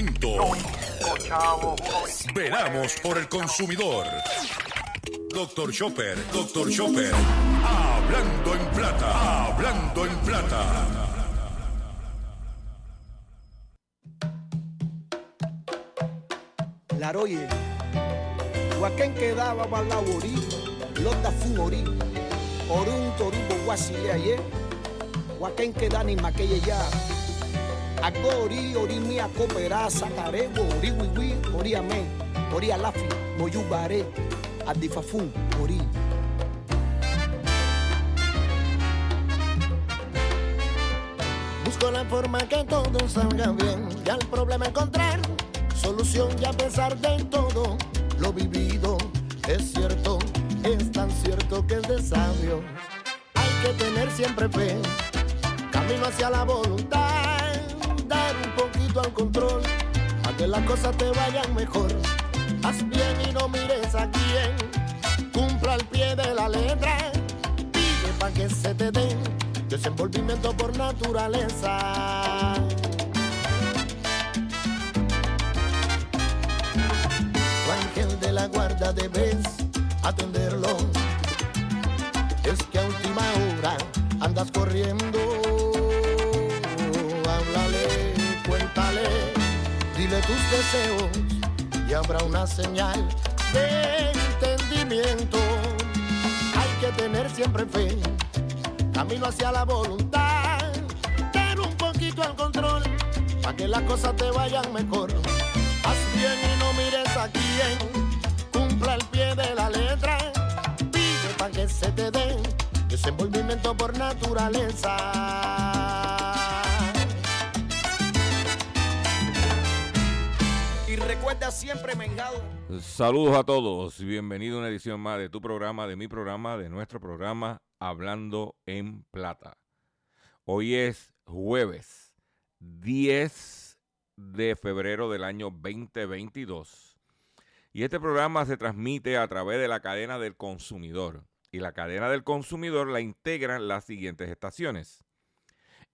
Momento. Veramos por el consumidor. Doctor Chopper, Doctor Chopper. Hablando en plata, hablando en plata. Laroye, Huaquén quedaba balaborí, londa fumorí, orun torubo guasile aye, Huaquén queda ni maquille ya. Agori, ori mi acopera, sacarebo, ori wiwi, ori amé, ori alafi, moyubare, adifafun, ori. Busco la forma que todo salga bien y al problema encontrar solución y a pesar de todo lo vivido es cierto, es tan cierto que es de sabio. Hay que tener siempre fe, camino hacia la voluntad, poquito al control, a que las cosas te vayan mejor. Haz bien y no mires a quién, cumpla al pie de la letra, pide para que se te dé desenvolvimiento por naturaleza. Tu ángel de la guarda debes atenderlo. Es que a última hora andas corriendo. Dile tus deseos y habrá una señal de entendimiento. Hay que tener siempre fe camino hacia la voluntad, dar un poquito al control, para que las cosas te vayan mejor. Haz bien y no mires a quién, cumpla el pie de la letra, pide para que se te dé desenvolvimiento por naturaleza. Siempre, Saludos a todos bienvenido a una edición más de tu programa, de mi programa, de nuestro programa Hablando en Plata. Hoy es jueves 10 de febrero del año 2022 y este programa se transmite a través de la cadena del consumidor y la cadena del consumidor la integran las siguientes estaciones.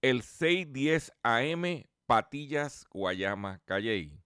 El 610 AM Patillas Guayama Calley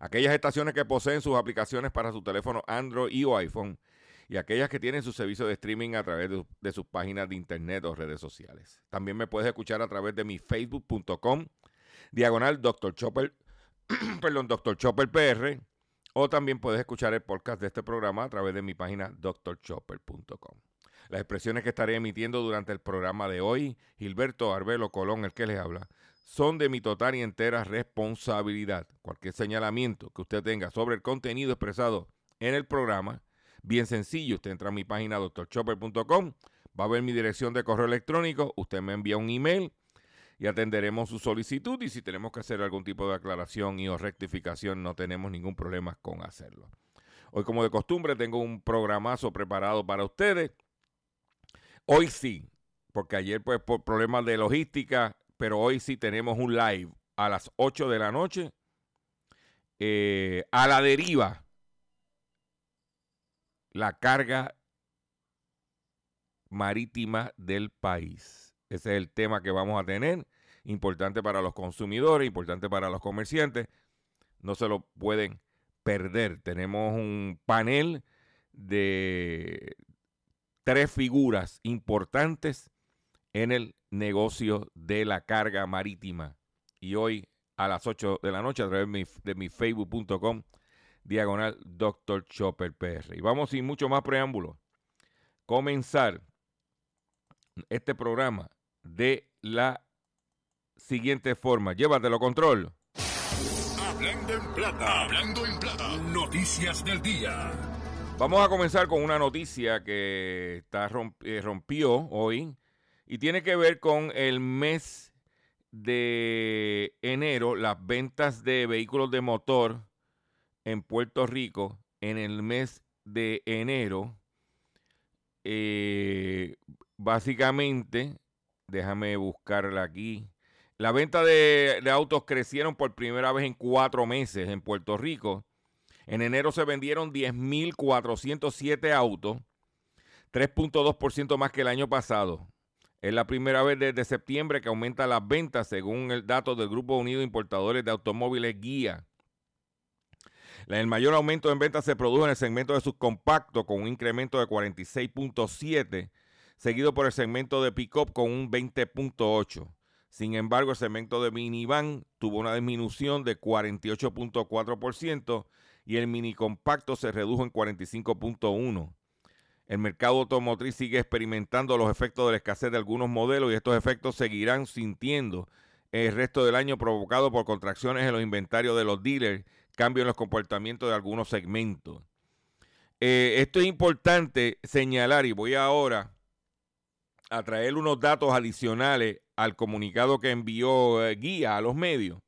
Aquellas estaciones que poseen sus aplicaciones para su teléfono Android y o iPhone y aquellas que tienen su servicio de streaming a través de, de, sus páginas de internet o redes sociales. También me puedes escuchar a través de mi facebook.com diagonal Dr. Chopper, perdón, Dr. Chopper PR o también puedes escuchar el podcast de este programa a través de mi página drchopper.com. Las expresiones que estaré emitiendo durante el programa de hoy, Gilberto Arbelo Colón, el que les habla, son de mi total y entera responsabilidad. Cualquier señalamiento que usted tenga sobre el contenido expresado en el programa, bien sencillo, usted entra a mi página drchopper.com, va a ver mi dirección de correo electrónico, usted me envía un email y atenderemos su solicitud y si tenemos que hacer algún tipo de aclaración y o rectificación no tenemos ningún problema con hacerlo. Hoy como de costumbre tengo un programazo preparado para ustedes. Hoy sí, porque ayer pues por problemas de logística pero hoy sí tenemos un live a las 8 de la noche. Eh, a la deriva, la carga marítima del país. Ese es el tema que vamos a tener. Importante para los consumidores, importante para los comerciantes. No se lo pueden perder. Tenemos un panel de tres figuras importantes en el negocio de la carga marítima. Y hoy a las 8 de la noche a través de mi, de mi facebook.com diagonal Dr. Chopper PR. Y vamos sin mucho más preámbulo. Comenzar este programa de la siguiente forma. Llévatelo control. Hablando en plata, hablando en plata, noticias del día. Vamos a comenzar con una noticia que está romp, eh, rompió hoy y tiene que ver con el mes de enero, las ventas de vehículos de motor en Puerto Rico en el mes de enero, eh, básicamente, déjame buscarla aquí. La venta de, de, autos crecieron por primera vez en cuatro meses en Puerto Rico. En enero se vendieron 10.407 autos, 3.2% más que el año pasado. Es la primera vez desde septiembre que aumenta las ventas, según el dato del Grupo Unido Importadores de Automóviles Guía. El mayor aumento en ventas se produjo en el segmento de subcompacto con un incremento de 46.7, seguido por el segmento de pickup con un 20.8. Sin embargo, el segmento de minivan tuvo una disminución de 48.4% y el mini compacto se redujo en 45.1. El mercado automotriz sigue experimentando los efectos de la escasez de algunos modelos y estos efectos seguirán sintiendo el resto del año provocado por contracciones en los inventarios de los dealers cambio en los comportamientos de algunos segmentos. Eh, esto es importante señalar y voy ahora a traer unos datos adicionales al comunicado que envió eh, Guía a los medios.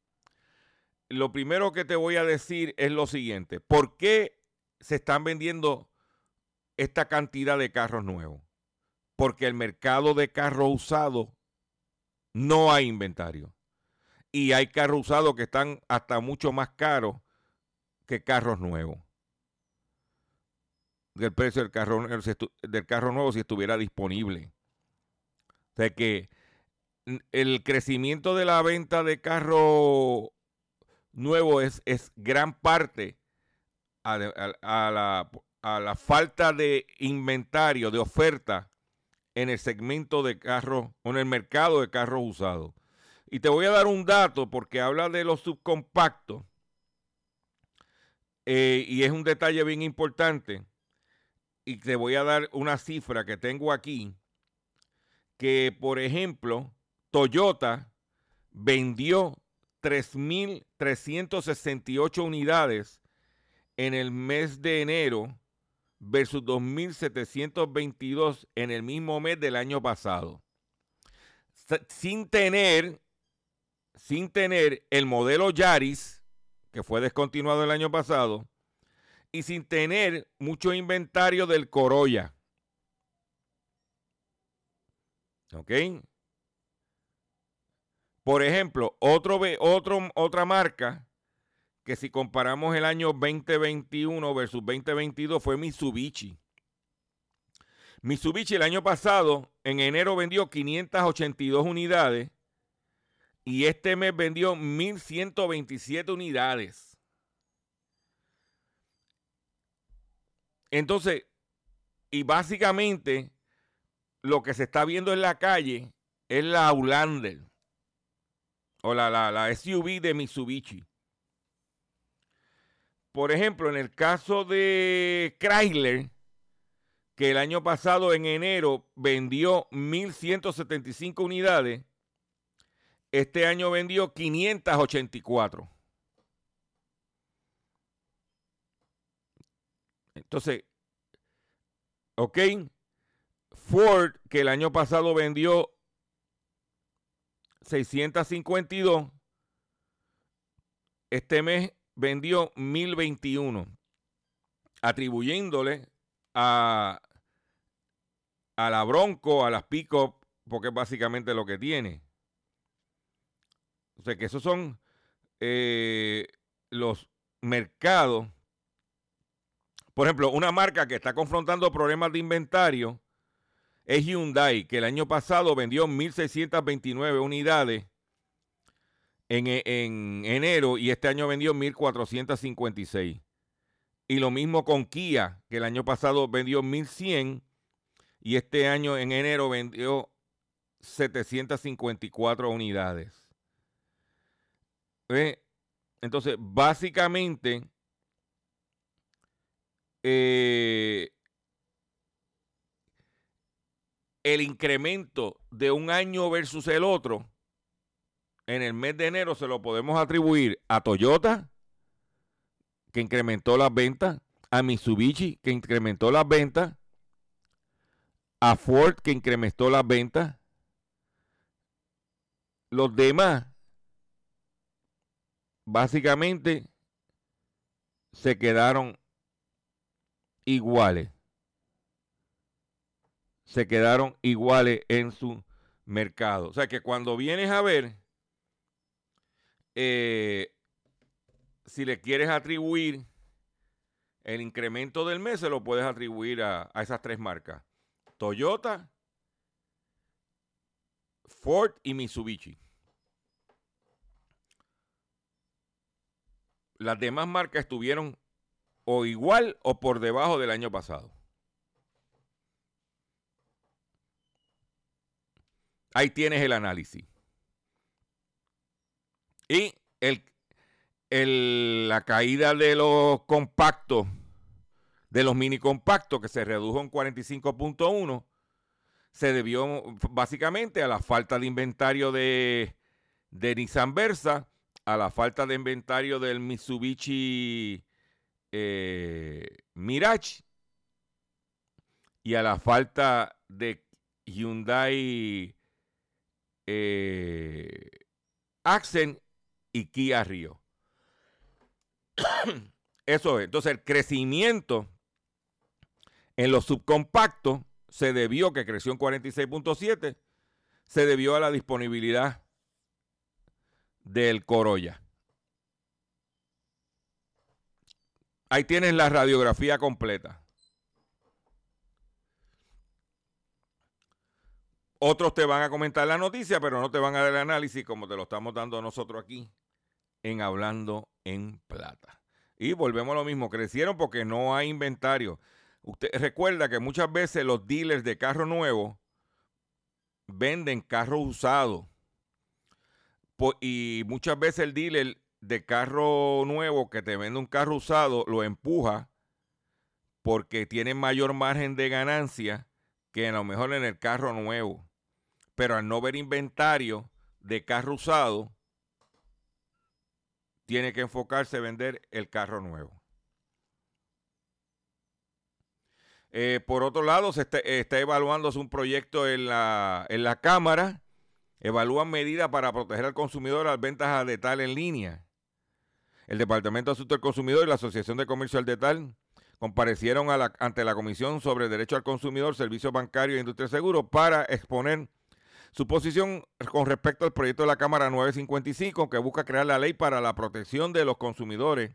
Lo primero que te voy a decir es lo siguiente. ¿Por qué se están vendiendo esta cantidad de carros nuevos? Porque el mercado de carros usados no hay inventario. Y hay carros usados que están hasta mucho más caros que carros nuevos. Del precio del carro, del carro nuevo si estuviera disponible. O sea que el crecimiento de la venta de carro nuevo es, es gran parte a, la, a, la, falta de inventario, de oferta en el segmento de carros o en el mercado de carros usados. Y te voy a dar un dato porque habla de los subcompactos. Eh, y es un detalle bien importante. Y te voy a dar una cifra que tengo aquí. Que, por ejemplo, Toyota vendió 3.368 unidades en el mes de enero versus 2.722 en el mismo mes del año pasado. Sin tener, sin tener el modelo Yaris, que fue descontinuado el año pasado, y sin tener mucho inventario del Corolla. ¿Ok? Por ejemplo, otro, otro, otra marca que si comparamos el año 2021 versus 2022 fue Mitsubishi. Mitsubishi el año pasado, en enero, vendió 582 unidades y este mes vendió 1.127 unidades. Entonces, y básicamente lo que se está viendo en la calle es la Outlander o la, la, la SUV de Mitsubishi. Por ejemplo, en el caso de Chrysler, que el año pasado en enero vendió 1.175 unidades, este año vendió 584. Entonces, ok, Ford, que el año pasado vendió 652, este mes vendió 1021, atribuyéndole a, a la Bronco, a las Pickup, porque es básicamente lo que tiene. O sea que esos son eh, los mercados. Por ejemplo, una marca que está confrontando problemas de inventario es Hyundai, que el año pasado vendió 1.629 unidades en, e, en, enero y este año vendió 1.456. Y lo mismo con Kia, que el año pasado vendió 1.100 y este año en enero vendió 754 unidades. Entonces, básicamente, eh, el incremento de un año versus el otro en el mes de enero se lo podemos atribuir a Toyota, que incrementó las ventas, a Mitsubishi, que incrementó las ventas, a Ford, que incrementó las ventas. Los demás básicamente se quedaron iguales. Se quedaron iguales en su mercado. O sea que cuando vienes a ver, eh, si le quieres atribuir el incremento del mes, se lo puedes atribuir a, a esas tres marcas. Toyota, Ford y Mitsubishi. Las demás marcas estuvieron o igual o por debajo del año pasado. Ahí tienes el análisis. Y el, la caída de los compactos, de los mini compactos, que se redujo en 45.1, se debió básicamente a la falta de inventario de, de Nissan Versa, a la falta de inventario del Mitsubishi eh, Mirage y a la falta de Hyundai eh, Accent y Kia Rio. Eso es. Entonces, el crecimiento en los subcompactos se debió, que creció en 46.7, se debió a la disponibilidad del Corolla. Ahí tienes la radiografía completa. Otros te van a comentar la noticia, pero no te van a dar el análisis como te lo estamos dando nosotros aquí en Hablando en Plata. Y volvemos a lo mismo, crecieron porque no hay inventario. Usted recuerda que muchas veces los dealers de carro nuevo venden carros usados. Y muchas veces el dealer de carro nuevo que te vende un carro usado lo empuja porque tiene mayor margen de ganancia que a lo mejor en el carro nuevo pero al no ver inventario de carro usado, tiene que enfocarse en vender el carro nuevo. Eh, por otro lado, se está, está, evaluándose un proyecto en la, en la Cámara. Evalúan medidas para proteger al consumidor a las ventas de tal en línea. El Departamento de Asuntos del Consumidor y la Asociación de Comercio al Detal comparecieron ante la Comisión sobre Derecho al Consumidor, Servicios Bancarios e Industria de Seguros para exponer su posición con respecto al proyecto de la Cámara 955 que busca crear la ley para la protección de los consumidores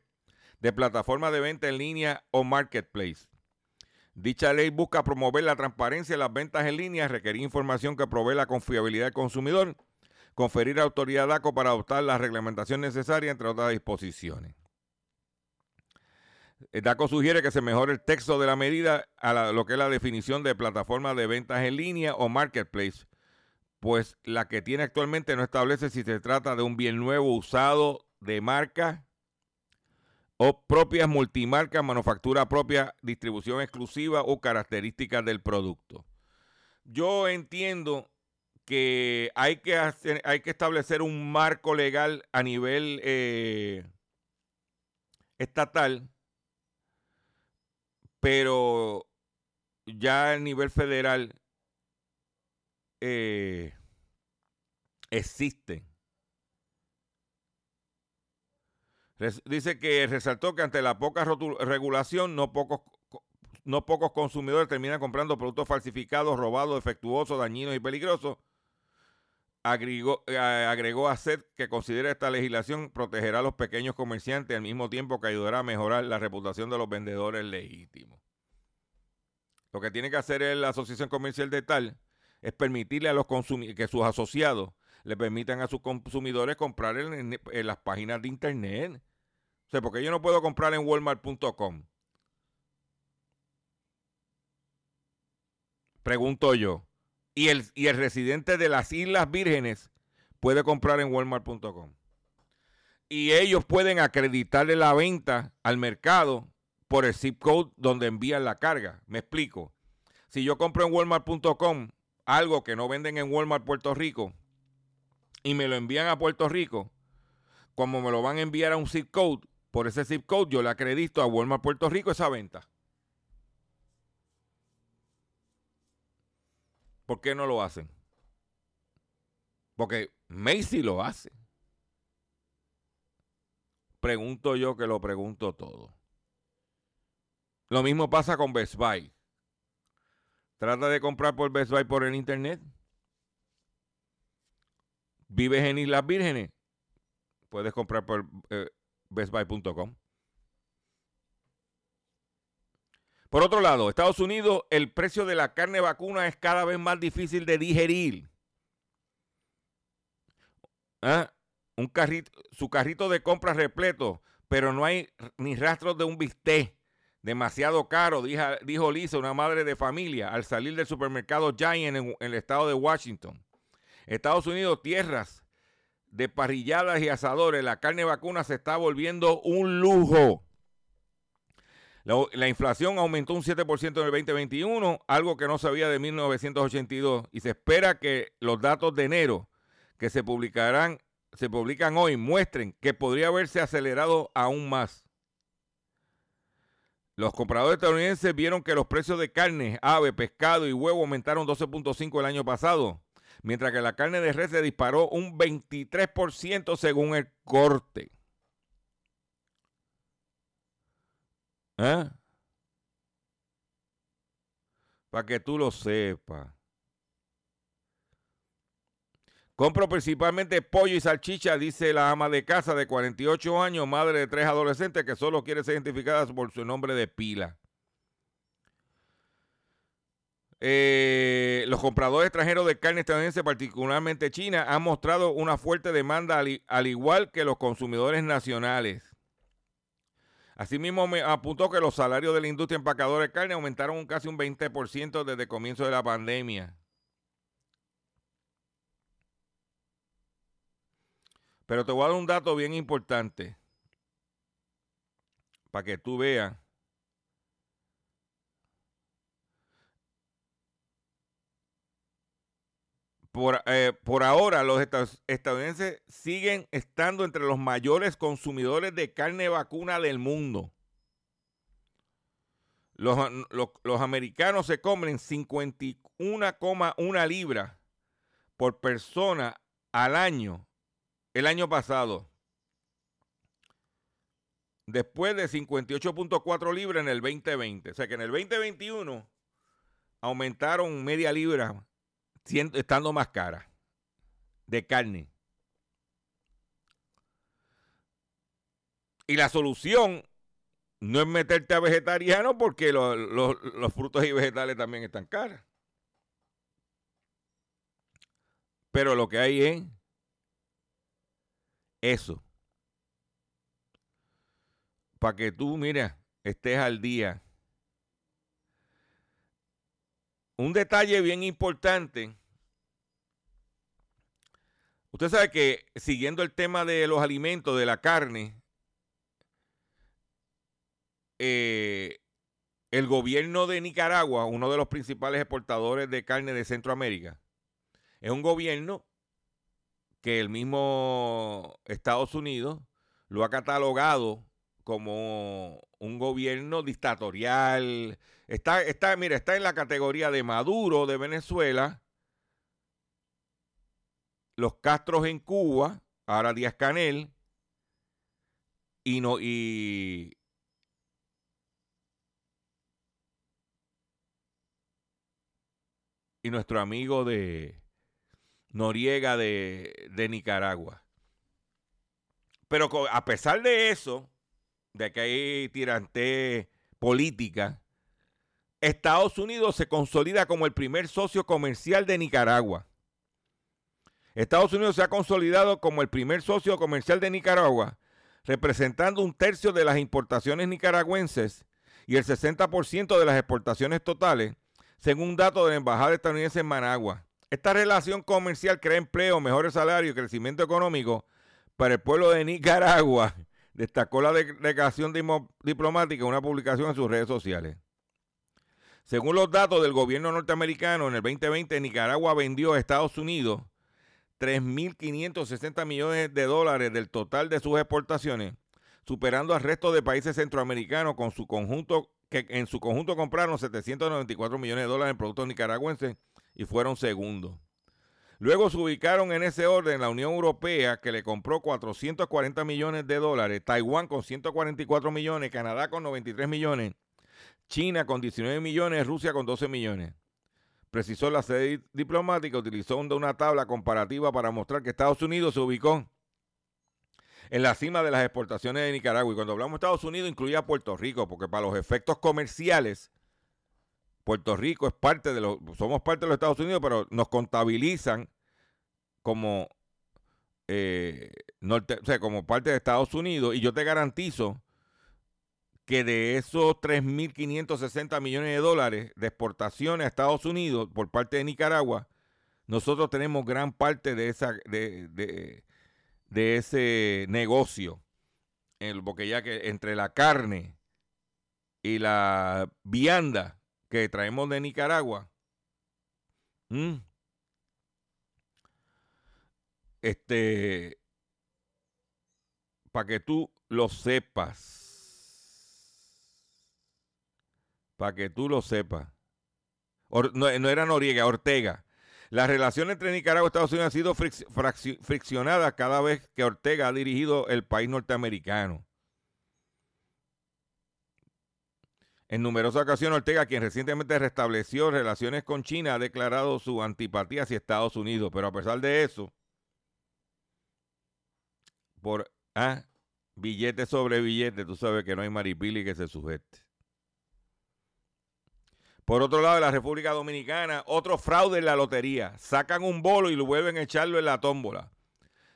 de plataformas de venta en línea o marketplace. Dicha ley busca promover la transparencia de las ventas en línea, requerir información que provee la confiabilidad del consumidor, conferir autoridad DACO para adoptar la reglamentación necesaria, entre otras disposiciones. DACO sugiere que se mejore el texto de la medida a lo que es la definición de plataforma de ventas en línea o marketplace, pues la que tiene actualmente no establece si se trata de un bien nuevo usado de marca o propias multimarcas, manufactura propia, distribución exclusiva o características del producto. Yo entiendo que hay que, hay que establecer un marco legal a nivel eh, estatal, pero ya a nivel federal eh, existen. dice que resaltó que ante la poca regulación, no pocos, no pocos consumidores terminan comprando productos falsificados, robados, defectuosos, dañinos y peligrosos. Agregó, eh, agregó a SED que considera esta legislación protegerá a los pequeños comerciantes al mismo tiempo que ayudará a mejorar la reputación de los vendedores legítimos. Lo que tiene que hacer la Asociación Comercial de Tal es permitirle a los consumidores que sus asociados le permitan a sus consumidores comprar en, las páginas de internet. O sea, porque yo no puedo comprar en walmart.com. Pregunto yo. Y el, y el residente de las Islas Vírgenes puede comprar en walmart.com. Y ellos pueden acreditarle la venta al mercado por el zip code donde envían la carga. Me explico. Si yo compro en walmart.com algo que no venden en Walmart Puerto Rico y me lo envían a Puerto Rico, como me lo van a enviar a un zip code, por ese zip code yo le acredito a Walmart Puerto Rico esa venta. ¿Por qué no lo hacen? Porque Macy lo hace. Pregunto yo que lo pregunto todo. Lo mismo pasa con Best Buy. Trata de comprar por Best Buy por el internet. Vives en Islas Vírgenes. Puedes comprar por eh, bestbuy.com. Por otro lado, Estados Unidos, el precio de la carne vacuna es cada vez más difícil de digerir. ¿Ah? Un carrito, su carrito de compras repleto, pero no hay ni rastros de un bistec. Demasiado caro, dijo, dijo Lisa, una madre de familia, al salir del supermercado Giant en, el estado de Washington. Estados Unidos, tierras de parrilladas y asadores, la carne vacuna se está volviendo un lujo. La, la, inflación aumentó un 7% en el 2021, algo que no sabía de 1982, y se espera que los datos de enero que se publicarán, se publican hoy, muestren que podría haberse acelerado aún más. Los compradores estadounidenses vieron que los precios de carne, ave, pescado y huevo aumentaron 12.5 el año pasado, mientras que la carne de res se disparó un 23% según el corte. ¿Eh? Para que tú lo sepas. Compro principalmente pollo y salchicha, dice la ama de casa de 48 años, madre de tres adolescentes que solo quiere ser identificada por su nombre de pila. Eh, los compradores extranjeros de carne estadounidense, particularmente China, han mostrado una fuerte demanda al, al igual que los consumidores nacionales. Asimismo, me apuntó que los salarios de la industria empacadora de carne aumentaron casi un 20% desde el comienzo de la pandemia. Pero te voy a dar un dato bien importante para que tú veas. Por, eh, por, ahora, los estadounidenses siguen estando entre los mayores consumidores de carne vacuna del mundo. Los, los, los americanos se comen 51,1 libras por persona al año el año pasado. Después de 58.4 libras en el 2020. O sea que en el 2021 aumentaron media libra estando más cara de carne. Y la solución no es meterte a vegetariano porque los, frutos y vegetales también están caros. Pero lo que hay es eso. Para que tú, mira, estés al día. Un detalle bien importante. Usted sabe que siguiendo el tema de los alimentos, de la carne, eh, el gobierno de Nicaragua, uno de los principales exportadores de carne de Centroamérica, es un gobierno que el mismo Estados Unidos lo ha catalogado como un gobierno dictatorial. Está, está, mira, está en la categoría de Maduro de Venezuela, los Castros en Cuba, ahora Díaz Canel, y no, y, y nuestro amigo de Noriega de, de Nicaragua. Pero a pesar de eso, de que hay tirante política, Estados Unidos se consolida como el primer socio comercial de Nicaragua. Estados Unidos se ha consolidado como el primer socio comercial de Nicaragua, representando un tercio de las importaciones nicaragüenses y el 60% de las exportaciones totales, según un dato de la Embajada estadounidense en Managua. Esta relación comercial crea empleo, mejores salarios y crecimiento económico para el pueblo de Nicaragua, destacó la delegación diplomática en una publicación en sus redes sociales. Según los datos del gobierno norteamericano, en el 2020 Nicaragua vendió a Estados Unidos 3.560 millones de dólares del total de sus exportaciones, superando al resto de países centroamericanos con su conjunto, que en su conjunto compraron 794 millones de dólares en productos nicaragüenses y fueron segundos. Luego se ubicaron en ese orden la Unión Europea, que le compró 440 millones de dólares, Taiwán con 144 millones, Canadá con 93 millones, China con 19 millones, Rusia con 12 millones. Precisó la sede diplomática, utilizó una tabla comparativa para mostrar que Estados Unidos se ubicó en la cima de las exportaciones de Nicaragua. Y cuando hablamos de Estados Unidos, incluía Puerto Rico, porque para los efectos comerciales, Puerto Rico es parte de los, somos parte de los Estados Unidos, pero nos contabilizan como, eh, o sea, como parte de Estados Unidos. Y yo te garantizo que de esos 3.560 millones de dólares de exportaciones a Estados Unidos por parte de Nicaragua, nosotros tenemos gran parte de, esa, de, de, ese negocio. porque ya que entre la carne y la vianda que traemos de Nicaragua, este, para que tú lo sepas, para que tú lo sepas. no, era Noriega, Ortega. La relación entre Nicaragua y Estados Unidos ha sido friccionada cada vez que Ortega ha dirigido el país norteamericano. En numerosas ocasiones, Ortega, quien recientemente restableció relaciones con China, ha declarado su antipatía hacia Estados Unidos. Pero a pesar de eso, por ah, billete sobre billete, tú sabes que no hay maripili que se sujete. Por otro lado, en la República Dominicana, otro fraude en la lotería. Sacan un bolo y lo vuelven a echarlo en la tómbola.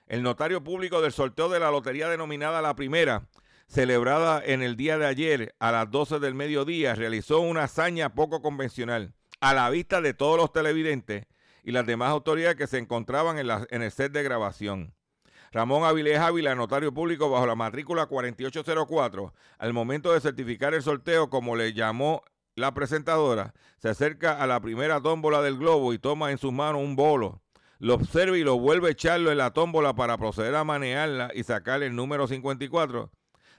El notario público del sorteo de la lotería denominada La Primera, celebrada en el día de ayer a las 12 del mediodía, realizó una hazaña poco convencional a la vista de todos los televidentes y las demás autoridades que se encontraban en, el set de grabación. Ramón Avilés Ávila, notario público bajo la matrícula 4804, al momento de certificar el sorteo, como le llamó la presentadora se acerca a la primera tómbola del globo y toma en sus manos un bolo. Lo observa y lo vuelve a echarlo en la tómbola para proceder a manejarla y sacar el número 54,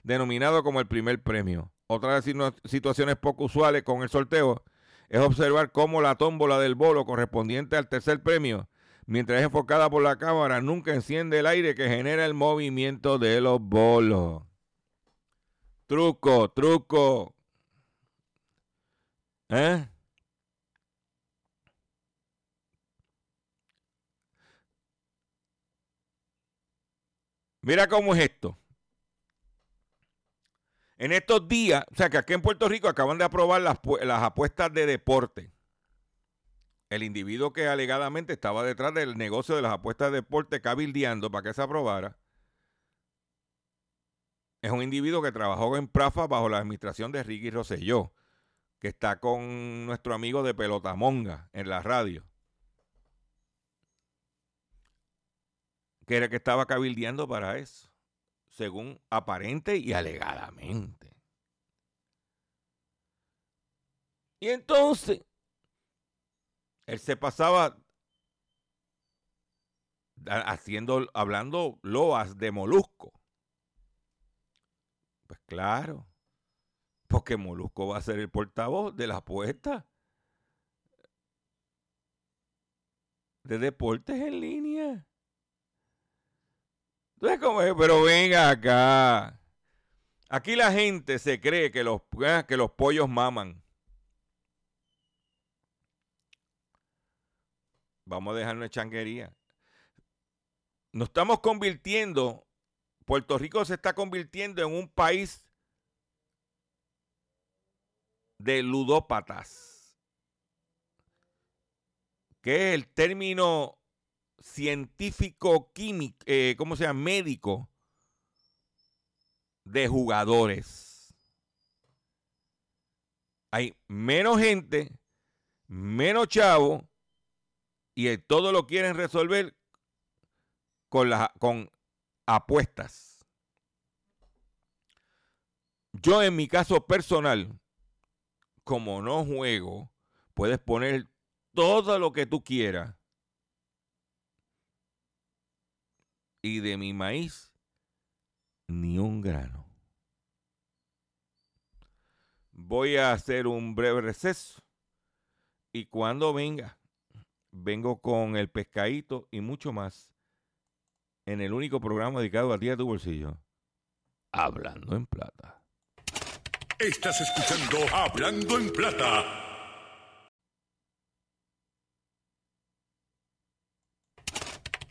denominado como el primer premio. Otra de las situaciones poco usuales con el sorteo es observar cómo la tómbola del bolo correspondiente al tercer premio, mientras es enfocada por la cámara, nunca enciende el aire que genera el movimiento de los bolos. Truco, truco. ¿Eh? Mira cómo es esto. En estos días, o sea que aquí en Puerto Rico acaban de aprobar las, apuestas de deporte. El individuo que alegadamente estaba detrás del negocio de las apuestas de deporte cabildeando para que se aprobara, es un individuo que trabajó en Prafa bajo la administración de Ricky Rosselló que está con nuestro amigo de Pelotamonga en la radio. Que era que estaba cabildeando para eso, según aparente y alegadamente. Y entonces, él se pasaba haciendo, hablando loas de molusco. Pues claro. Porque Molusco va a ser el portavoz de la apuesta de deportes en línea. Entonces, como es, pero venga acá. Aquí la gente se cree que los, ah, que los pollos maman. Vamos a dejarnos de changuería. Nos estamos convirtiendo, Puerto Rico se está convirtiendo en un país de ludópatas, que es el término científico químico, eh, ¿cómo se llama? Médico de jugadores. Hay menos gente, menos chavo, y todo lo quieren resolver con, con apuestas. Yo en mi caso personal, como no juego, puedes poner todo lo que tú quieras. Y de mi maíz, ni un grano. Voy a hacer un breve receso. Y cuando venga, vengo con el pescadito y mucho más en el único programa dedicado a ti a tu bolsillo. Hablando en plata. Estás escuchando Hablando en Plata.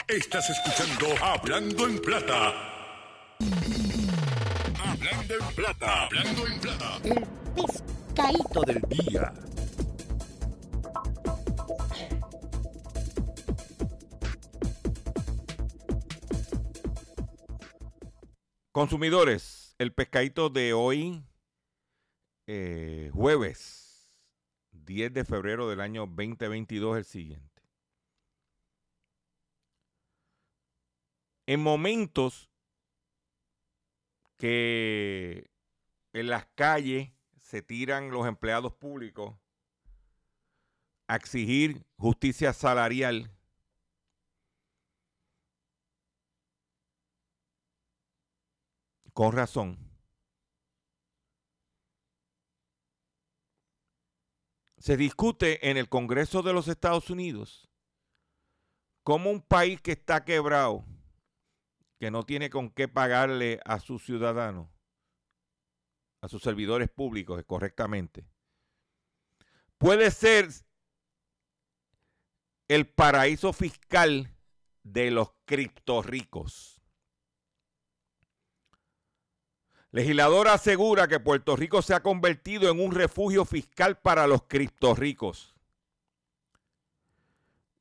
Estás escuchando Hablando en Plata. Hablando en Plata. Hablando en Plata. El pescadito del día. Consumidores, el pescadito de hoy, eh, jueves 10 de febrero del año 2022, es el siguiente. En momentos que en las calles se tiran los empleados públicos a exigir justicia salarial, con razón. Se discute en el Congreso de los Estados Unidos cómo un país que está quebrado, que no tiene con qué pagarle a sus ciudadanos, a sus servidores públicos correctamente, puede ser el paraíso fiscal de los criptorricos. Legisladora asegura que Puerto Rico se ha convertido en un refugio fiscal para los criptorricos.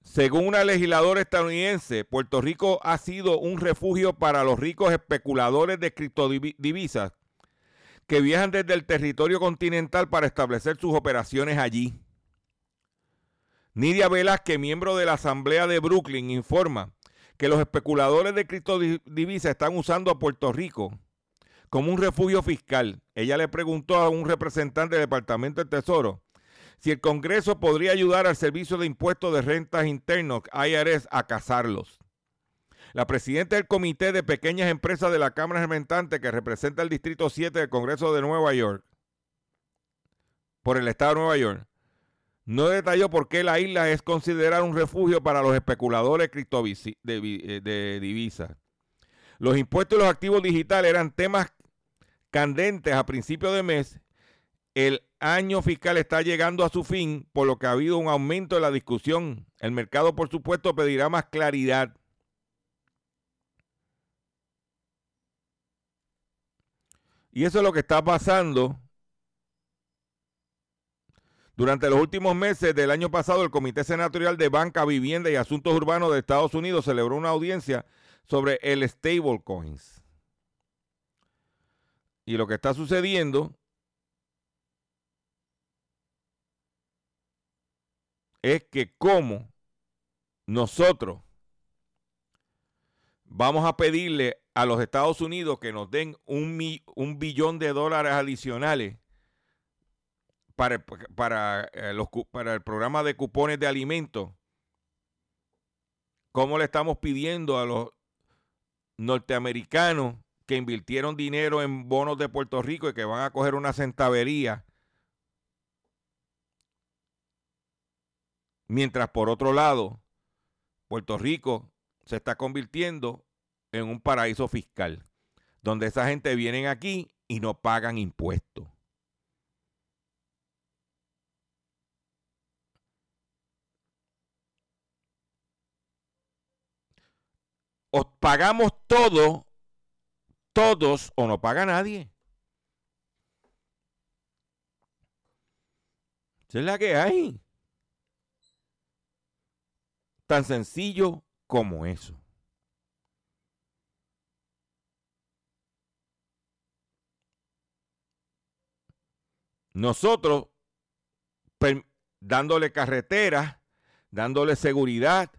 Según una legisladora estadounidense, Puerto Rico ha sido un refugio para los ricos especuladores de criptodivisas que viajan desde el territorio continental para establecer sus operaciones allí. Nidia Velázquez, miembro de la Asamblea de Brooklyn, informa que los especuladores de criptodivisas están usando a Puerto Rico como un refugio fiscal. Ella le preguntó a un representante del Departamento del Tesoro si el Congreso podría ayudar al Servicio de Impuestos de Rentas Internos, IRS, a cazarlos. La presidenta del Comité de Pequeñas Empresas de la Cámara Representante, que representa el Distrito 7 del Congreso de Nueva York, por el Estado de Nueva York, no detalló por qué la isla es considerada un refugio para los especuladores de, de divisas. Los impuestos y los activos digitales eran temas candentes a principio de mes, el año fiscal está llegando a su fin, por lo que ha habido un aumento de la discusión. El mercado, por supuesto, pedirá más claridad. Y eso es lo que está pasando. Durante los últimos meses del año pasado, el Comité Senatorial de Banca, Vivienda y Asuntos Urbanos de Estados Unidos celebró una audiencia sobre el stablecoins. Y lo que está sucediendo es que como nosotros vamos a pedirle a los Estados Unidos que nos den un, un billón de dólares adicionales para, para, eh, los, para el programa de cupones de alimentos, ¿cómo le estamos pidiendo a los norteamericanos que invirtieron dinero en bonos de Puerto Rico y que van a coger una centavería. Mientras por otro lado, Puerto Rico se está convirtiendo en un paraíso fiscal, donde esa gente viene aquí y no pagan impuestos. Os pagamos todo todos o no paga nadie. Esa es la que hay. Tan sencillo como eso. Nosotros dándole carretera, dándole seguridad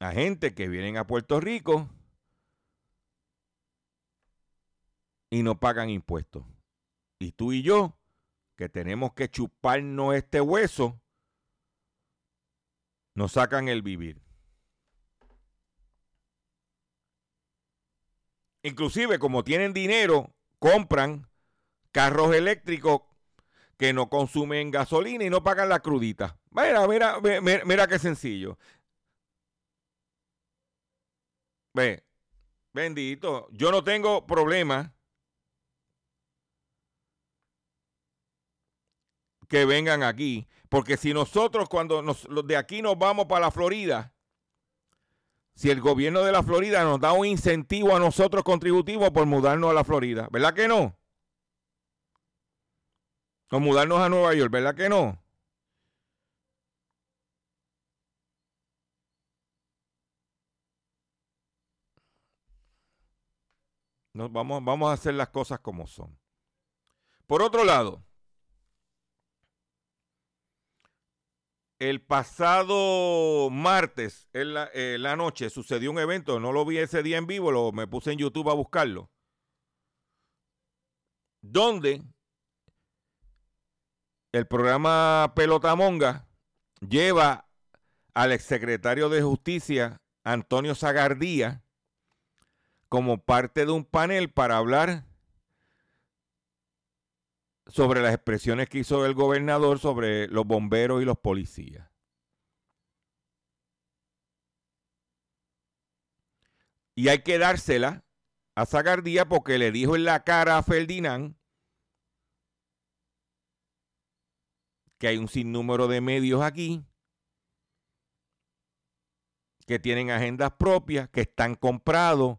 a gente que vienen a Puerto Rico y no pagan impuestos. Y tú y yo, que tenemos que chuparnos este hueso, nos sacan el vivir. Inclusive como tienen dinero, compran carros eléctricos que no consumen gasolina y no pagan la crudita. Mira, mira, mira, mira qué sencillo. Ve, bendito, yo no tengo problema que vengan aquí porque si nosotros cuando nos, de aquí nos vamos para la Florida, si el gobierno de la Florida nos da un incentivo a nosotros contributivo por mudarnos a la Florida, ¿verdad que no? O mudarnos a Nueva York, ¿verdad que no? Nos vamos, vamos a hacer las cosas como son. Por otro lado, el pasado martes en la, noche sucedió un evento, no lo vi ese día en vivo, lo, me puse en YouTube a buscarlo, donde el programa Pelotamonga lleva al exsecretario de Justicia, Antonio Zagardía, como parte de un panel para hablar sobre las expresiones que hizo el gobernador sobre los bomberos y los policías. Y hay que dársela a Zagardía porque le dijo en la cara a Ferdinand que hay un sinnúmero de medios aquí que tienen agendas propias, que están comprados,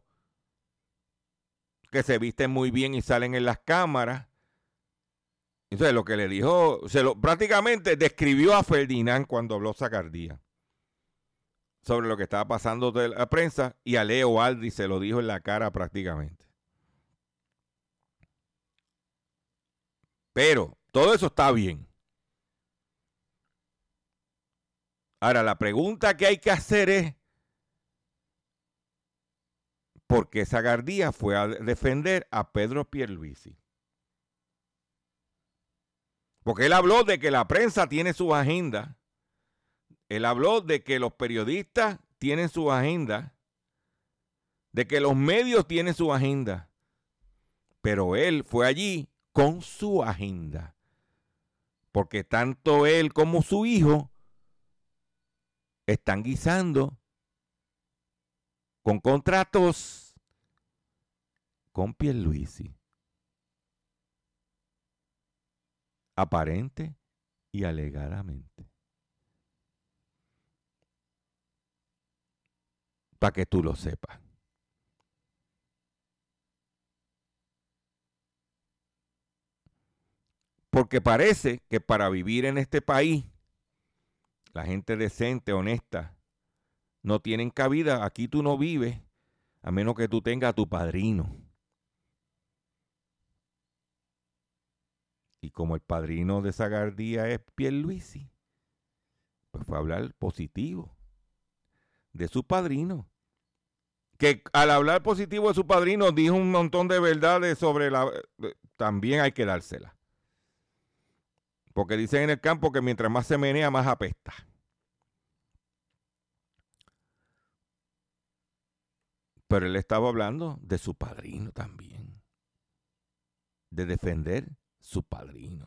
que se visten muy bien y salen en las cámaras. Entonces lo que le dijo, se lo, prácticamente describió a Ferdinand cuando habló Zacardía sobre lo que estaba pasando de la prensa y a Leo Aldi se lo dijo en la cara prácticamente. Pero todo eso está bien. Ahora, la pregunta que hay que hacer es, porque Zagardía fue a defender a Pedro Pierluisi. Porque él habló de que la prensa tiene su agenda. Él habló de que los periodistas tienen su agenda. De que los medios tienen su agenda. Pero él fue allí con su agenda. Porque tanto él como su hijo están guisando con contratos con Pierluisi. Aparente y alegadamente. Para que tú lo sepas. Porque parece que para vivir en este país, la gente decente, honesta, no tienen cabida. Aquí tú no vives a menos que tú tengas a tu padrino. Y como el padrino de Zagardía es Pierluisi, pues fue a hablar positivo de su padrino. Que al hablar positivo de su padrino dijo un montón de verdades sobre la... También hay que dársela. Porque dicen en el campo que mientras más se menea, más apesta. Pero él estaba hablando de su padrino también. De defender su padrino.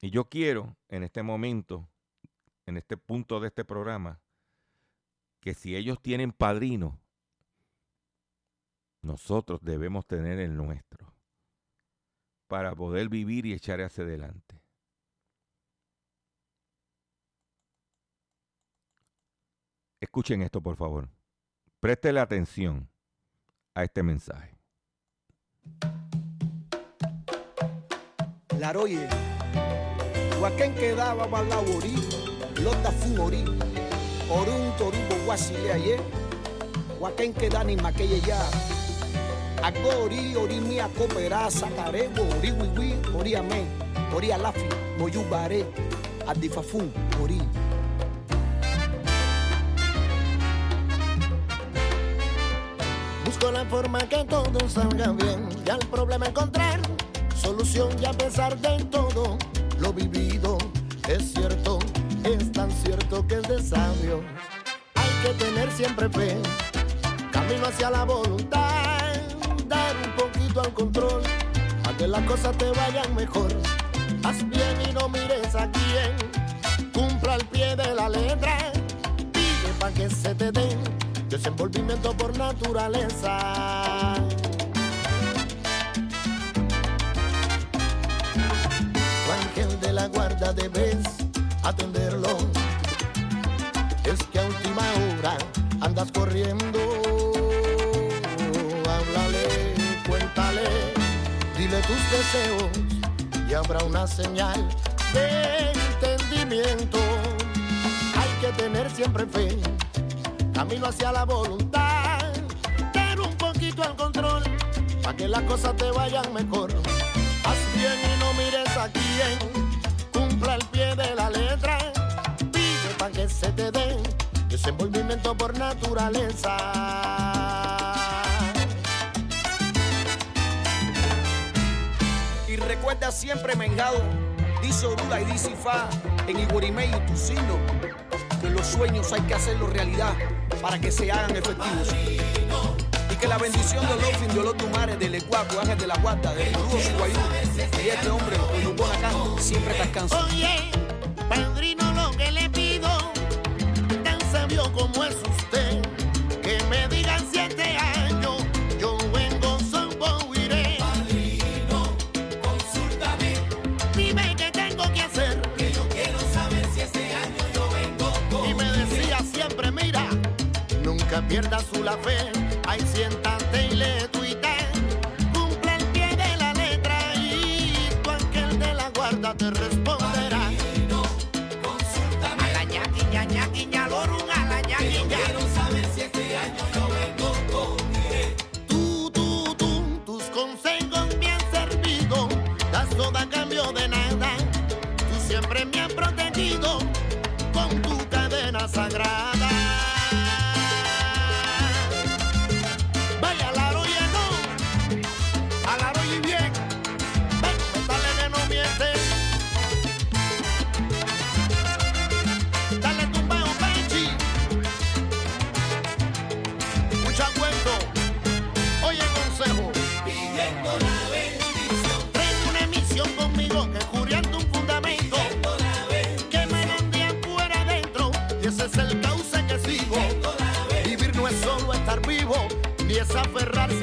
Y yo quiero en este momento, en este punto de este programa, que si ellos tienen padrino, nosotros debemos tener el nuestro para poder vivir y echar hacia adelante. Escuchen esto, por favor. Préstele atención a este mensaje. Laroye, Huaquén quedaba balaborí, lota fumorí, orun torubo guasile ayer, Huaquén queda ni maquille ya. Agori, ori mi acopera, sacarebo, ori wiwi, ori amén, ori alafi, moyubare, adifafun, ori. Busco la forma que todo salga bien. Y al problema encontrar solución y a pesar de todo lo vivido es cierto, es tan cierto que es de sabio. Hay que tener siempre fe, camino hacia la voluntad, dar un poquito al control, a que las cosas te vayan mejor. Haz bien y no mires a quién, cumpla al pie de la letra, pide para que se te den desenvolvimiento por naturaleza. Debes atenderlo. Es que a última hora andas corriendo. Háblale, cuéntale, dile tus deseos y habrá una señal de entendimiento. Hay que tener siempre fe, camino hacia la voluntad, tener un poquito al control, para que las cosas te vayan mejor. Haz bien y no mires a quién, el pie de la letra, pide para que se te dé desenvolvimiento por naturaleza. Y recuerda siempre, Mengado, dice Orula y dice Fa en Iguarimey y Tucino, que los sueños hay que hacerlos realidad para que se hagan efectivos. Y que la bendición de Olofin, de Olotumares, del Ecuaco, Ángel de la Guarda, de Rudo Subayú, y este hombre, Olubona Can, siempre descansa. Oye, padrino, lo que le pido, tan sabio como es usted, que me digan siete años, yo vengo son iré. Padrino, consúltame. Dime qué tengo que hacer. Que yo quiero saber si este año yo vengo Y me decía siempre, mira, nunca pierdas su la fe. Ni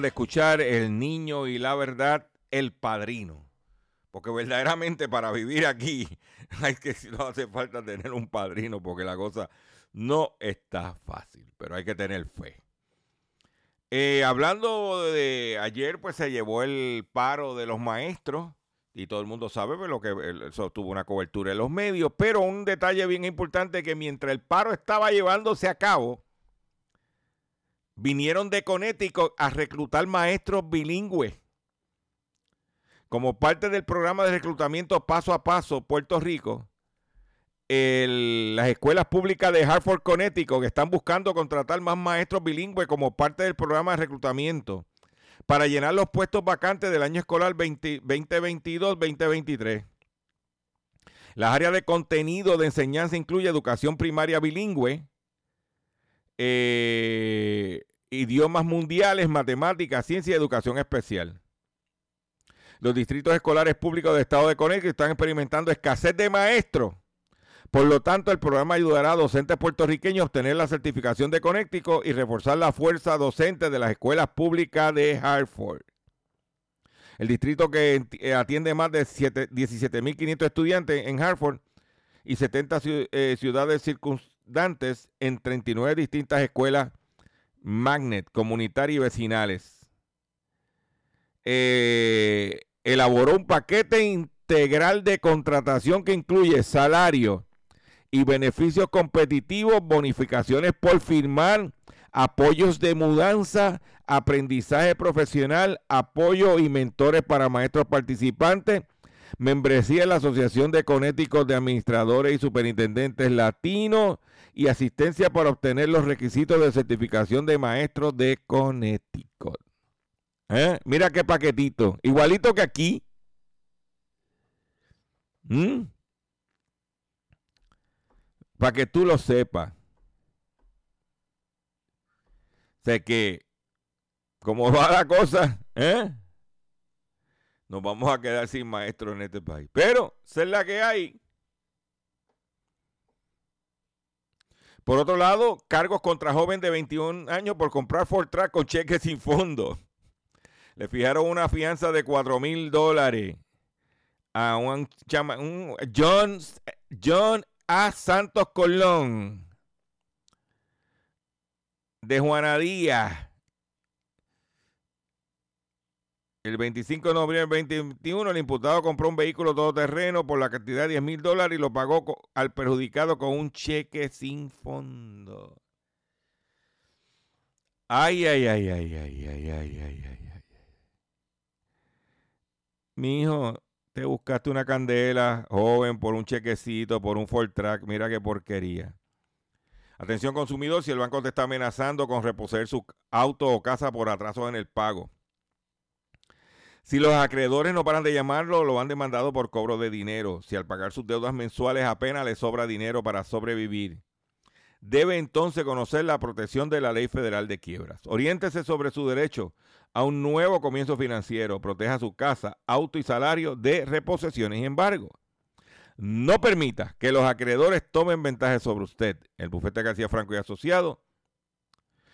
De escuchar El Niño y la Verdad, El Padrino. Porque verdaderamente para vivir aquí hay que no hace falta tener un padrino porque la cosa no está fácil, pero hay que tener fe. Eh, hablando de ayer, pues se llevó el paro de los maestros y todo el mundo sabe pues, lo que eso tuvo una cobertura en los medios, pero un detalle bien importante que mientras el paro estaba llevándose a cabo, vinieron de Connecticut a reclutar maestros bilingües. Como parte del programa de reclutamiento paso a paso Puerto Rico, las escuelas públicas de Hartford, Connecticut, que están buscando contratar más maestros bilingües como parte del programa de reclutamiento para llenar los puestos vacantes del año escolar 2022-2023. Las áreas de contenido de enseñanza incluye educación primaria bilingüe, eh, idiomas mundiales, matemáticas, ciencia y educación especial. Los distritos escolares públicos del estado de Connecticut están experimentando escasez de maestros por lo tanto, el programa ayudará a docentes puertorriqueños a obtener la certificación de Connecticut y reforzar la fuerza docente de las escuelas públicas de Hartford. El distrito que eh, atiende más de 17.500 estudiantes en Hartford y 70 eh, ciudades circundantes en 39 distintas escuelas magnet, comunitarias y vecinales. Eh, elaboró un paquete integral de contratación que incluye salario, y beneficios competitivos, bonificaciones por firmar, apoyos de mudanza, aprendizaje profesional, apoyo y mentores para maestros participantes, membresía en la Asociación de Conéticos de Administradores y Superintendentes Latinos y asistencia para obtener los requisitos de certificación de maestros de Connecticut. ¿Eh? Mira qué paquetito, igualito que aquí. ¿Mm? Para que tú lo sepas. Sé que, como va la cosa, ¿eh? nos vamos a quedar sin maestros en este país. Pero, sé la que hay. Por otro lado, cargos contra joven de 21 años por comprar Ford Track con cheques sin fondo. Le fijaron una fianza de 4 mil dólares a un, un John, John a Santos Colón de Juana Díaz. El 25 de noviembre del 2021, el imputado compró un vehículo todoterreno por la cantidad de 10 mil dólares y lo pagó al perjudicado con un cheque sin fondo. Ay, ay, ay, ay, ay, ay, ay, ay, ay, ay. Mi hijo, te buscaste una candela joven por un chequecito, por un Ford Track. Mira qué porquería. Atención consumidor, si el banco te está amenazando con reposer su auto o casa por atraso en el pago. Si los acreedores no paran de llamarlo, lo han demandado por cobro de dinero. Si al pagar sus deudas mensuales apenas le sobra dinero para sobrevivir. Debe entonces conocer la protección de la ley federal de quiebras. Oriéntese sobre su derecho a un nuevo comienzo financiero. Proteja su casa, auto y salario de reposesiones y embargo. No permita que los acreedores tomen ventaja sobre usted. El bufete García Franco y Asociado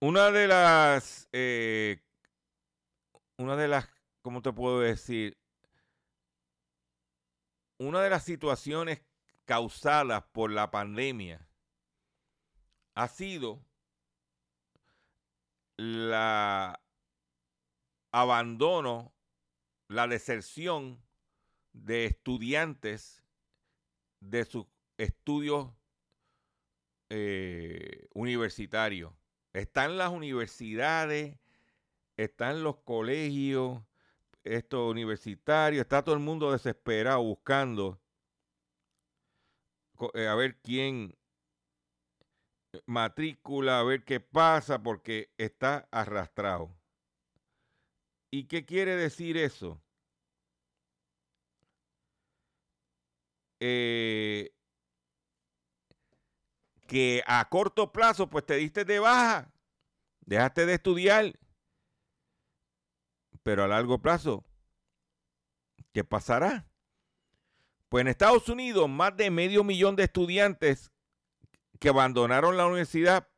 Una de las, eh, una de las, ¿cómo te puedo decir? Una de las situaciones causadas por la pandemia ha sido la abandono, la deserción de estudiantes de sus estudios eh, universitarios. Están las universidades, están los colegios, estos universitarios, está todo el mundo desesperado buscando eh, a ver quién matrícula, a ver qué pasa, porque está arrastrado. ¿Y qué quiere decir eso? Eh, que a corto plazo, pues te diste de baja, dejaste de estudiar, pero a largo plazo, ¿qué pasará? Pues en Estados Unidos, más de medio millón de estudiantes que abandonaron la universidad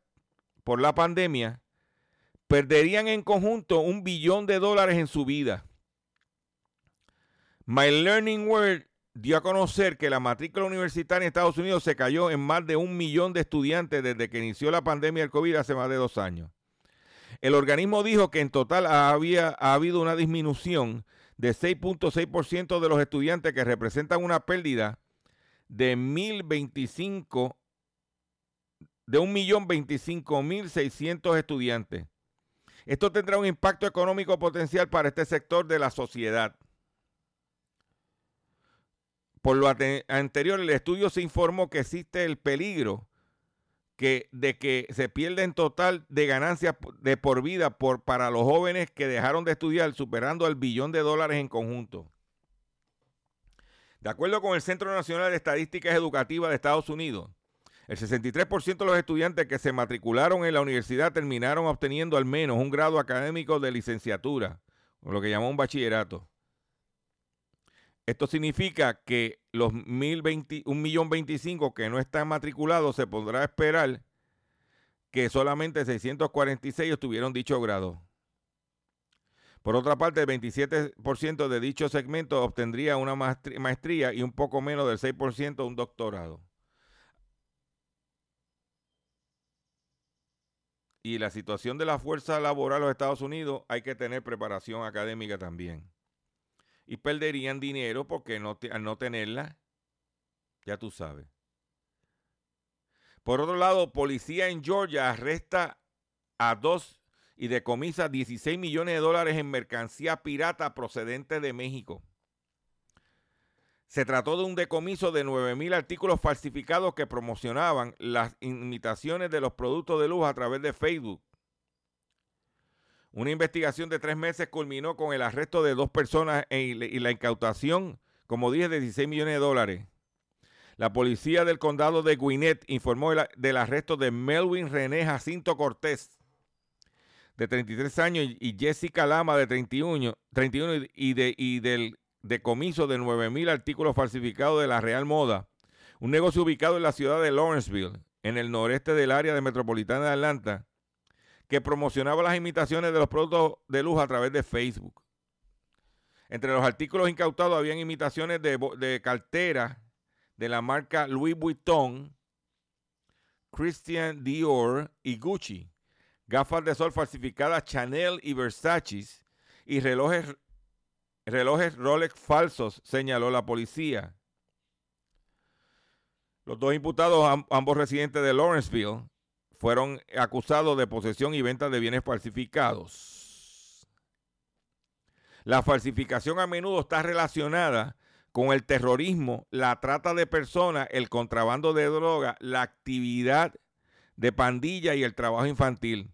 por la pandemia perderían en conjunto un billón de dólares en su vida. My Learning World dio a conocer que la matrícula universitaria en Estados Unidos se cayó en más de un millón de estudiantes desde que inició la pandemia del COVID hace más de dos años. El organismo dijo que en total había, ha habido una disminución de 6.6% de los estudiantes que representan una pérdida de 1.025 de 1.025.600 estudiantes. Esto tendrá un impacto económico potencial para este sector de la sociedad. Por lo anterior, el estudio se informó que existe el peligro de que se pierda en total de ganancias de por vida por, para los jóvenes que dejaron de estudiar, superando el billón de dólares en conjunto. De acuerdo con el Centro Nacional de Estadísticas Educativas de Estados Unidos, el 63% de los estudiantes que se matricularon en la universidad terminaron obteniendo al menos un grado académico de licenciatura, o lo que llamó un bachillerato. Esto significa que los 1.025 que no están matriculados se podrá esperar que solamente 646 tuvieron dicho grado. Por otra parte, el 27% de dicho segmento obtendría una maestría y un poco menos del 6% un doctorado. y la situación de la fuerza laboral en los Estados Unidos, hay que tener preparación académica también. Y perderían dinero porque no, al no tenerla, ya tú sabes. Por otro lado, policía en Georgia arresta a dos y decomisa 16 millones de dólares en mercancía pirata procedente de México. Se trató de un decomiso de 9.000 artículos falsificados que promocionaban las imitaciones de los productos de luz a través de Facebook. Una investigación de tres meses culminó con el arresto de dos personas e y la incautación, como dije, de 16 millones de dólares. La policía del condado de Gwinnett informó del arresto de Melvin René Jacinto Cortés, de 33 años, y Jessica Lama, de 31, 31 y, de, y del decomiso de 9.000 artículos falsificados de la Real Moda, un negocio ubicado en la ciudad de Lawrenceville, en el noreste del área de metropolitana de Atlanta, que promocionaba las imitaciones de los productos de luz a través de Facebook. Entre los artículos incautados habían imitaciones de, de carteras de la marca Louis Vuitton, Christian Dior y Gucci, gafas de sol falsificadas Chanel y Versace y relojes relojes Rolex falsos, señaló la policía. Los dos imputados, ambos residentes de Lawrenceville, fueron acusados de posesión y venta de bienes falsificados. La falsificación a menudo está relacionada con el terrorismo, la trata de personas, el contrabando de droga, la actividad de pandilla y el trabajo infantil.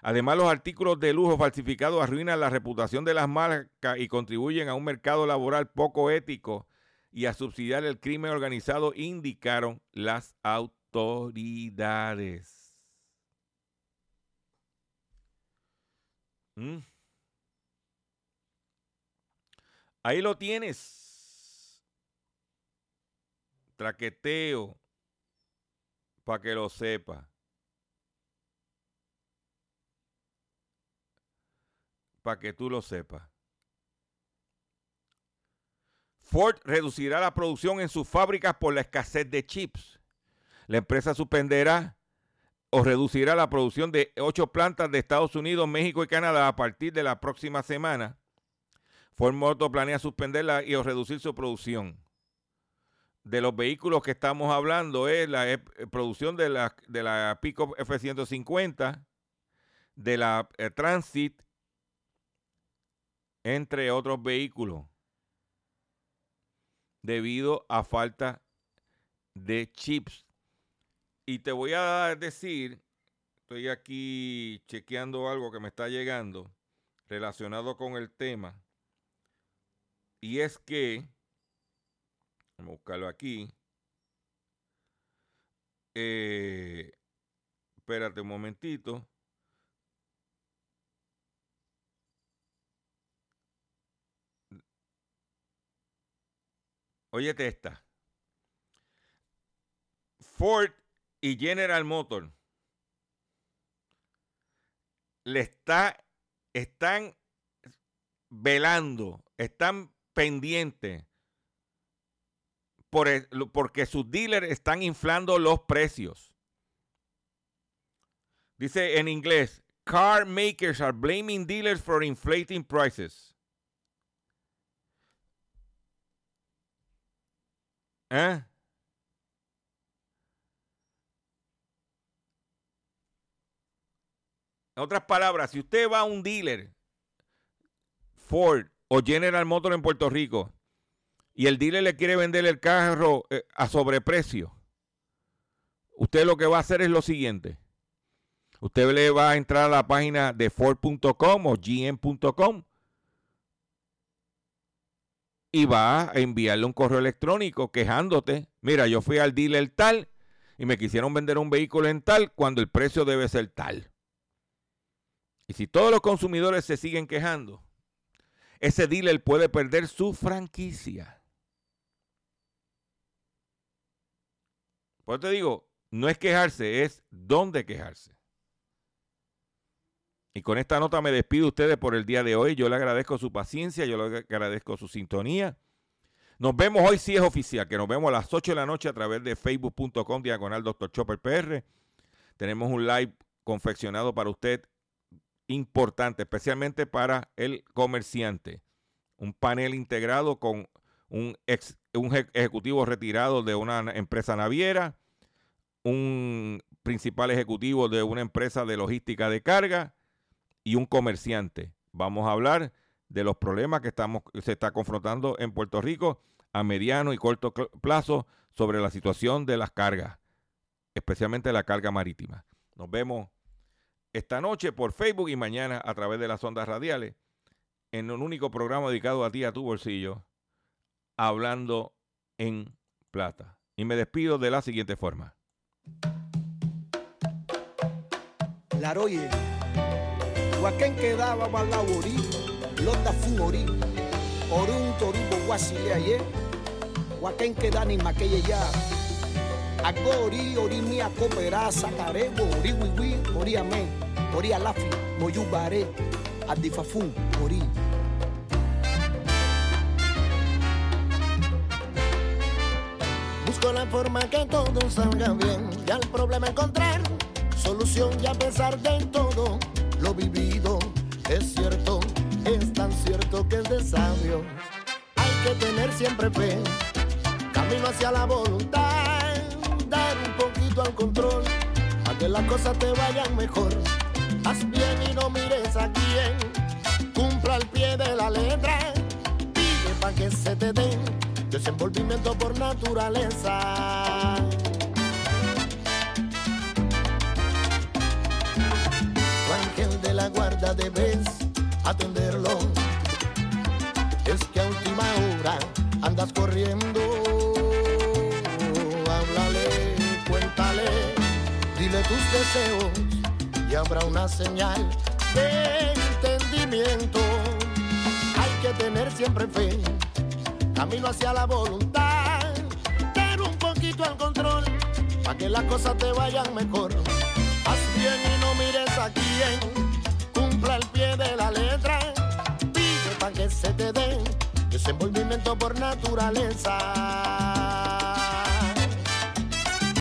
Además, los artículos de lujo falsificados arruinan la reputación de las marcas y contribuyen a un mercado laboral poco ético y a subsidiar el crimen organizado, indicaron las autoridades. ¿Mm? Ahí lo tienes. Traqueteo. Para que lo sepa. para que tú lo sepas. Ford reducirá la producción en sus fábricas por la escasez de chips. La empresa suspenderá o reducirá la producción de ocho plantas de Estados Unidos, México y Canadá a partir de la próxima semana. Ford Motor planea suspenderla y o reducir su producción. De los vehículos que estamos hablando es la eh, producción de la, de la Pickup F-150, de la eh, Transit entre otros vehículos, debido a falta de chips. Y te voy a decir, estoy aquí chequeando algo que me está llegando relacionado con el tema. Y es que, vamos a buscarlo aquí. Eh, espérate un momentito. Óyete esta. Ford y General Motors le está, están velando, están pendientes por porque sus dealers están inflando los precios. Dice en inglés, car makers are blaming dealers for inflating prices. ¿Eh? En otras palabras, si usted va a un dealer, Ford o General Motors en Puerto Rico, y el dealer le quiere vender el carro eh, a sobreprecio, usted lo que va a hacer es lo siguiente. Usted le va a entrar a la página de Ford.com o GM.com y va a enviarle un correo electrónico quejándote. Mira, yo fui al dealer tal y me quisieron vender un vehículo en tal cuando el precio debe ser tal. Y si todos los consumidores se siguen quejando, ese dealer puede perder su franquicia. Por eso te digo, no es quejarse, es dónde quejarse. Y con esta nota me despido de ustedes por el día de hoy. Yo le agradezco su paciencia, yo le agradezco su sintonía. Nos vemos hoy, si es oficial, que nos vemos a las 8 de la noche a través de facebook.com diagonal Dr. Chopper PR. Tenemos un live confeccionado para usted importante, especialmente para el comerciante. Un panel integrado con un, un ejecutivo retirado de una empresa naviera, un principal ejecutivo de una empresa de logística de carga y un comerciante. Vamos a hablar de los problemas que estamos, se está confrontando en Puerto Rico a mediano y corto plazo sobre la situación de las cargas, especialmente la carga marítima. Nos vemos esta noche por Facebook y mañana a través de las ondas radiales en un único programa dedicado a ti, a tu bolsillo, hablando en plata. Y me despido de la siguiente forma. Quedaba balawori, londa fumori, orun toribo wasile aye, waken quedani makeye ya. Agori ori mi akopera sakarebo ori wiwi ori amen ori alafi moyubare adifafun ori. Busco la forma que todo salga bien y al problema encontrar solución y a pesar de todo lo vivido es cierto, es tan cierto que es de sabio. Hay que tener siempre fe, camino hacia la voluntad, al control, para que las cosas te vayan mejor. Haz bien y no mires a quién, cumpla al pie de la letra, pide para que se te den desenvolvimiento por naturaleza. la guarda debes atenderlo. Es que a última hora andas corriendo. Dile tus deseos y habrá una señal de entendimiento. Hay que tener siempre fe, camino hacia la voluntad, Tener un poquito al control, para que las cosas te vayan mejor. Haz bien y no mires a quién al pie de la letra. Pide para que se te dé desenvolvimiento por naturaleza.